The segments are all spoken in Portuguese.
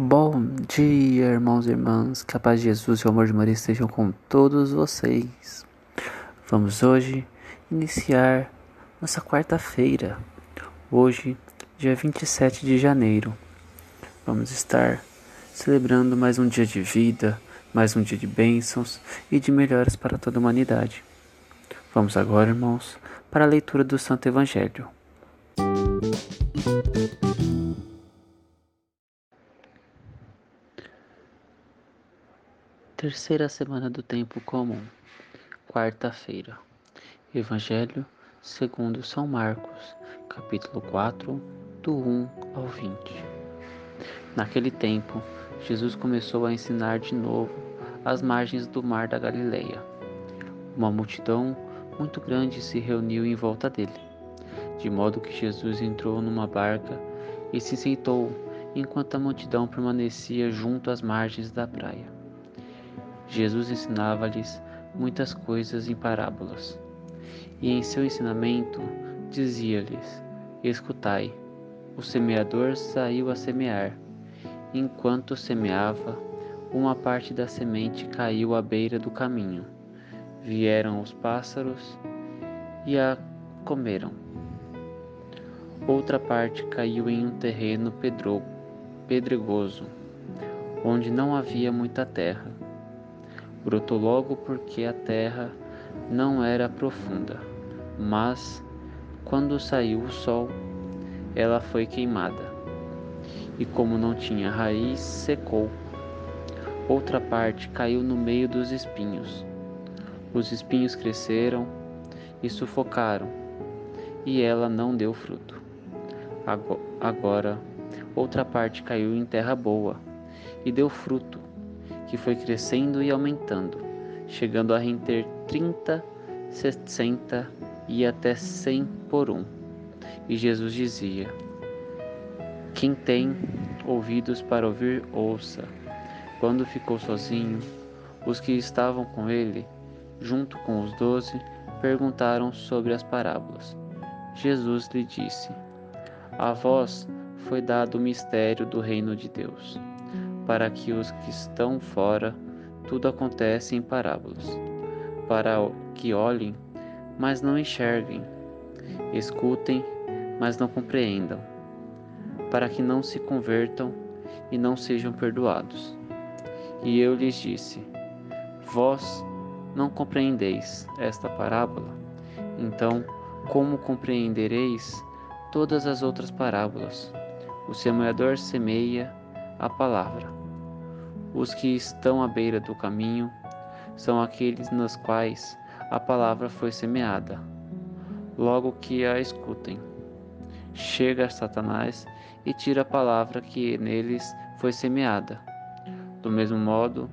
Bom dia, irmãos e irmãs. Que a paz de Jesus e o amor de Maria estejam com todos vocês. Vamos hoje iniciar nossa quarta-feira. Hoje, dia 27 de janeiro. Vamos estar celebrando mais um dia de vida, mais um dia de bênçãos e de melhoras para toda a humanidade. Vamos agora, irmãos, para a leitura do Santo Evangelho. Terceira semana do tempo comum, quarta-feira. Evangelho segundo São Marcos, capítulo 4, do 1 ao 20. Naquele tempo, Jesus começou a ensinar de novo às margens do mar da Galileia. Uma multidão muito grande se reuniu em volta dele, de modo que Jesus entrou numa barca e se sentou enquanto a multidão permanecia junto às margens da praia. Jesus ensinava-lhes muitas coisas em parábolas. E em seu ensinamento dizia-lhes: Escutai, o semeador saiu a semear. Enquanto semeava, uma parte da semente caiu à beira do caminho. Vieram os pássaros e a comeram. Outra parte caiu em um terreno pedro- pedregoso, onde não havia muita terra. Brotou logo porque a terra não era profunda, mas quando saiu o sol, ela foi queimada. E como não tinha raiz, secou. Outra parte caiu no meio dos espinhos. Os espinhos cresceram e sufocaram, e ela não deu fruto. Ago- Agora, outra parte caiu em terra boa e deu fruto, que foi crescendo e aumentando, chegando a render 30, 60 e até 100 por um. E Jesus dizia: Quem tem ouvidos para ouvir, ouça. Quando ficou sozinho, os que estavam com ele, junto com os doze, perguntaram sobre as parábolas. Jesus lhe disse: A vós foi dado o mistério do reino de Deus, para que os que estão fora tudo acontece em parábolas, para que olhem, mas não enxerguem, escutem, mas não compreendam, para que não se convertam e não sejam perdoados. E eu lhes disse: Vós não compreendeis esta parábola? Então, como compreendereis todas as outras parábolas? O semeador semeia a palavra. Os que estão à beira do caminho são aqueles nos quais a palavra foi semeada. Logo que a escutem, chega Satanás e tira a palavra que neles foi semeada. Do mesmo modo,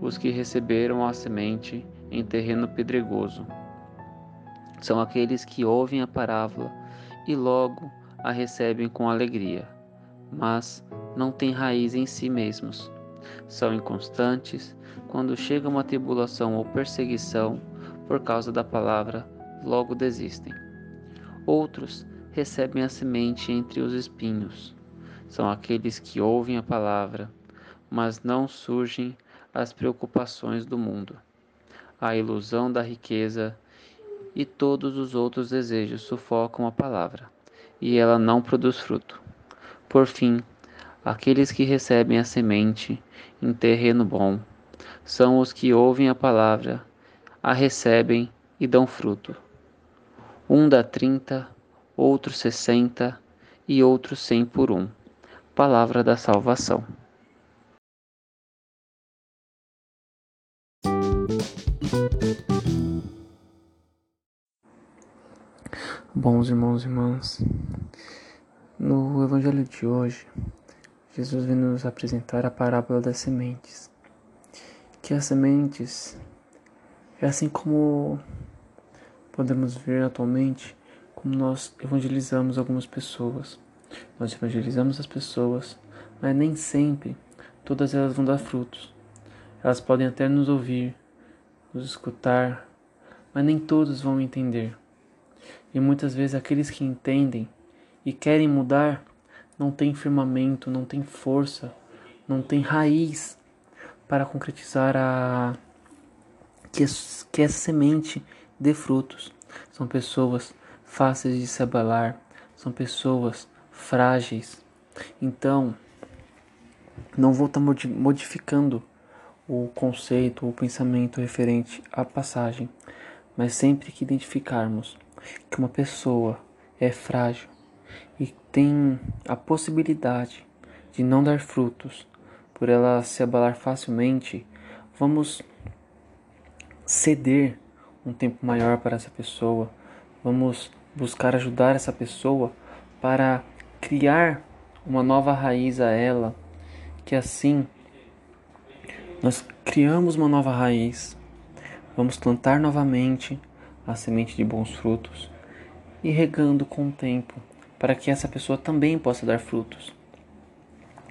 os que receberam a semente em terreno pedregoso são aqueles que ouvem a parábola e logo a recebem com alegria, mas não têm raiz em si mesmos. São inconstantes, quando chega uma tribulação ou perseguição por causa da palavra, logo desistem. Outros recebem a semente entre os espinhos. São aqueles que ouvem a palavra, mas não surgem as preocupações do mundo, a ilusão da riqueza e todos os outros desejos sufocam a palavra, e ela não produz fruto. Por fim, aqueles que recebem a semente em terreno bom são os que ouvem a palavra, a recebem e dão fruto. Um dá trinta, outro sessenta e outro cem por um. Palavra da salvação. Bons irmãos e irmãs, no Evangelho de hoje, Jesus vem nos apresentar a parábola das sementes. Que as sementes é assim como podemos ver atualmente, como nós evangelizamos algumas pessoas. Nós evangelizamos as pessoas, mas nem sempre todas elas vão dar frutos. Elas podem até nos ouvir, nos escutar, mas nem todos vão entender. E muitas vezes aqueles que entendem e querem mudar não têm firmamento, não têm força, não têm raiz para concretizar a que, que essa semente dê frutos. São pessoas fáceis de se abalar, são pessoas frágeis. Então, não vou estar modificando o conceito, o pensamento referente à passagem, mas sempre que identificarmos que uma pessoa é frágil e tem a possibilidade de não dar frutos por ela se abalar facilmente, vamos ceder um tempo maior para essa pessoa, vamos buscar ajudar essa pessoa para criar uma nova raiz a ela, que assim nós criamos uma nova raiz, vamos plantar novamente a semente de bons frutos e regando com o tempo para que essa pessoa também possa dar frutos.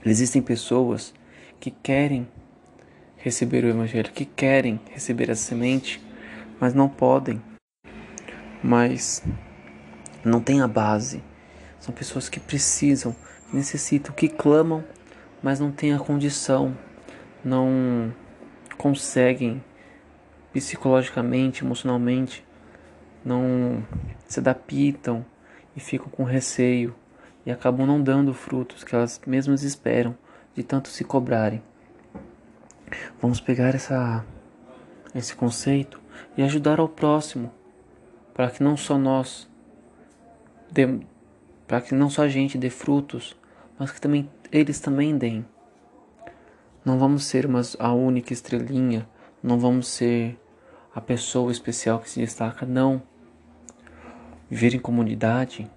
Existem pessoas que querem receber o Evangelho, que querem receber a semente, mas não podem, mas não têm a base. São pessoas que precisam, necessitam, que clamam, mas não têm a condição, não conseguem psicologicamente, emocionalmente, não se adaptam e ficam com receio e acabam não dando frutos que elas mesmas esperam de tanto se cobrarem. Vamos pegar essa, esse conceito e ajudar ao próximo, para que não só nós, para que não só a gente dê frutos, mas que também eles também deem. Não vamos ser uma, a única estrelinha, não vamos ser a pessoa especial que se destaca, não. Viver em comunidade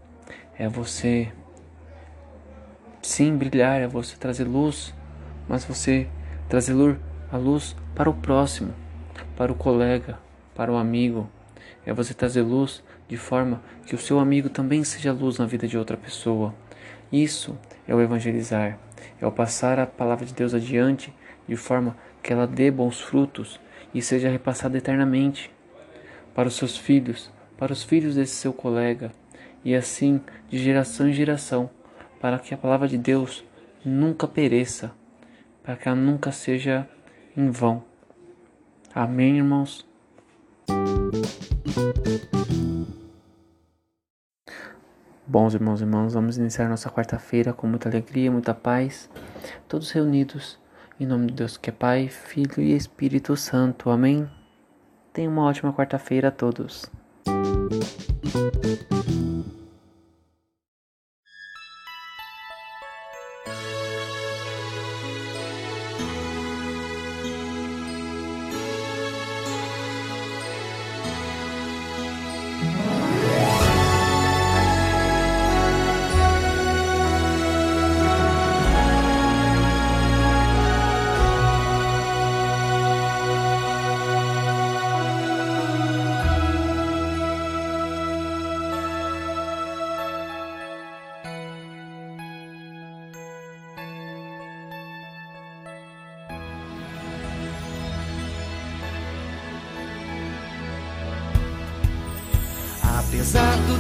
é você sim brilhar, é você trazer luz, mas você trazer a luz para o próximo, para o colega, para o amigo. É você trazer luz de forma que o seu amigo também seja luz na vida de outra pessoa. Isso é o evangelizar, é o passar a palavra de Deus adiante de forma que ela dê bons frutos e seja repassada eternamente para os seus filhos, para os filhos desse seu colega, e assim de geração em geração, para que a palavra de Deus nunca pereça, para que ela nunca seja em vão. Amém, irmãos? Bons irmãos e irmãs, vamos iniciar nossa quarta-feira com muita alegria, muita paz, todos reunidos em nome de Deus que é Pai, Filho e Espírito Santo. Amém? Tenha uma ótima quarta-feira a todos. Apesar do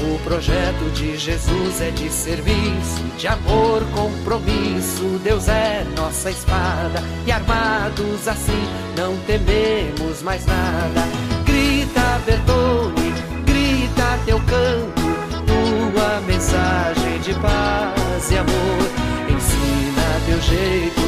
O projeto de Jesus é de serviço, de amor, compromisso. Deus é nossa espada e armados assim não tememos mais nada. Grita, Bertone, grita teu canto, tua mensagem de paz e amor. Ensina teu jeito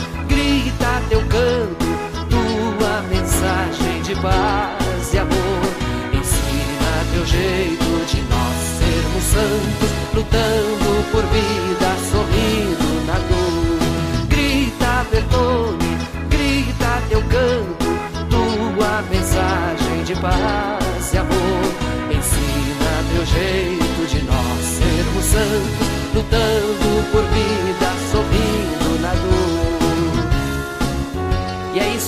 teu canto, tua mensagem de paz e amor. Ensina teu jeito de nós sermos santos, lutando por vida, sorrindo na dor. Grita, Bertone, grita teu canto, tua mensagem de paz e amor. Ensina teu jeito de nós sermos santos, lutando por vida,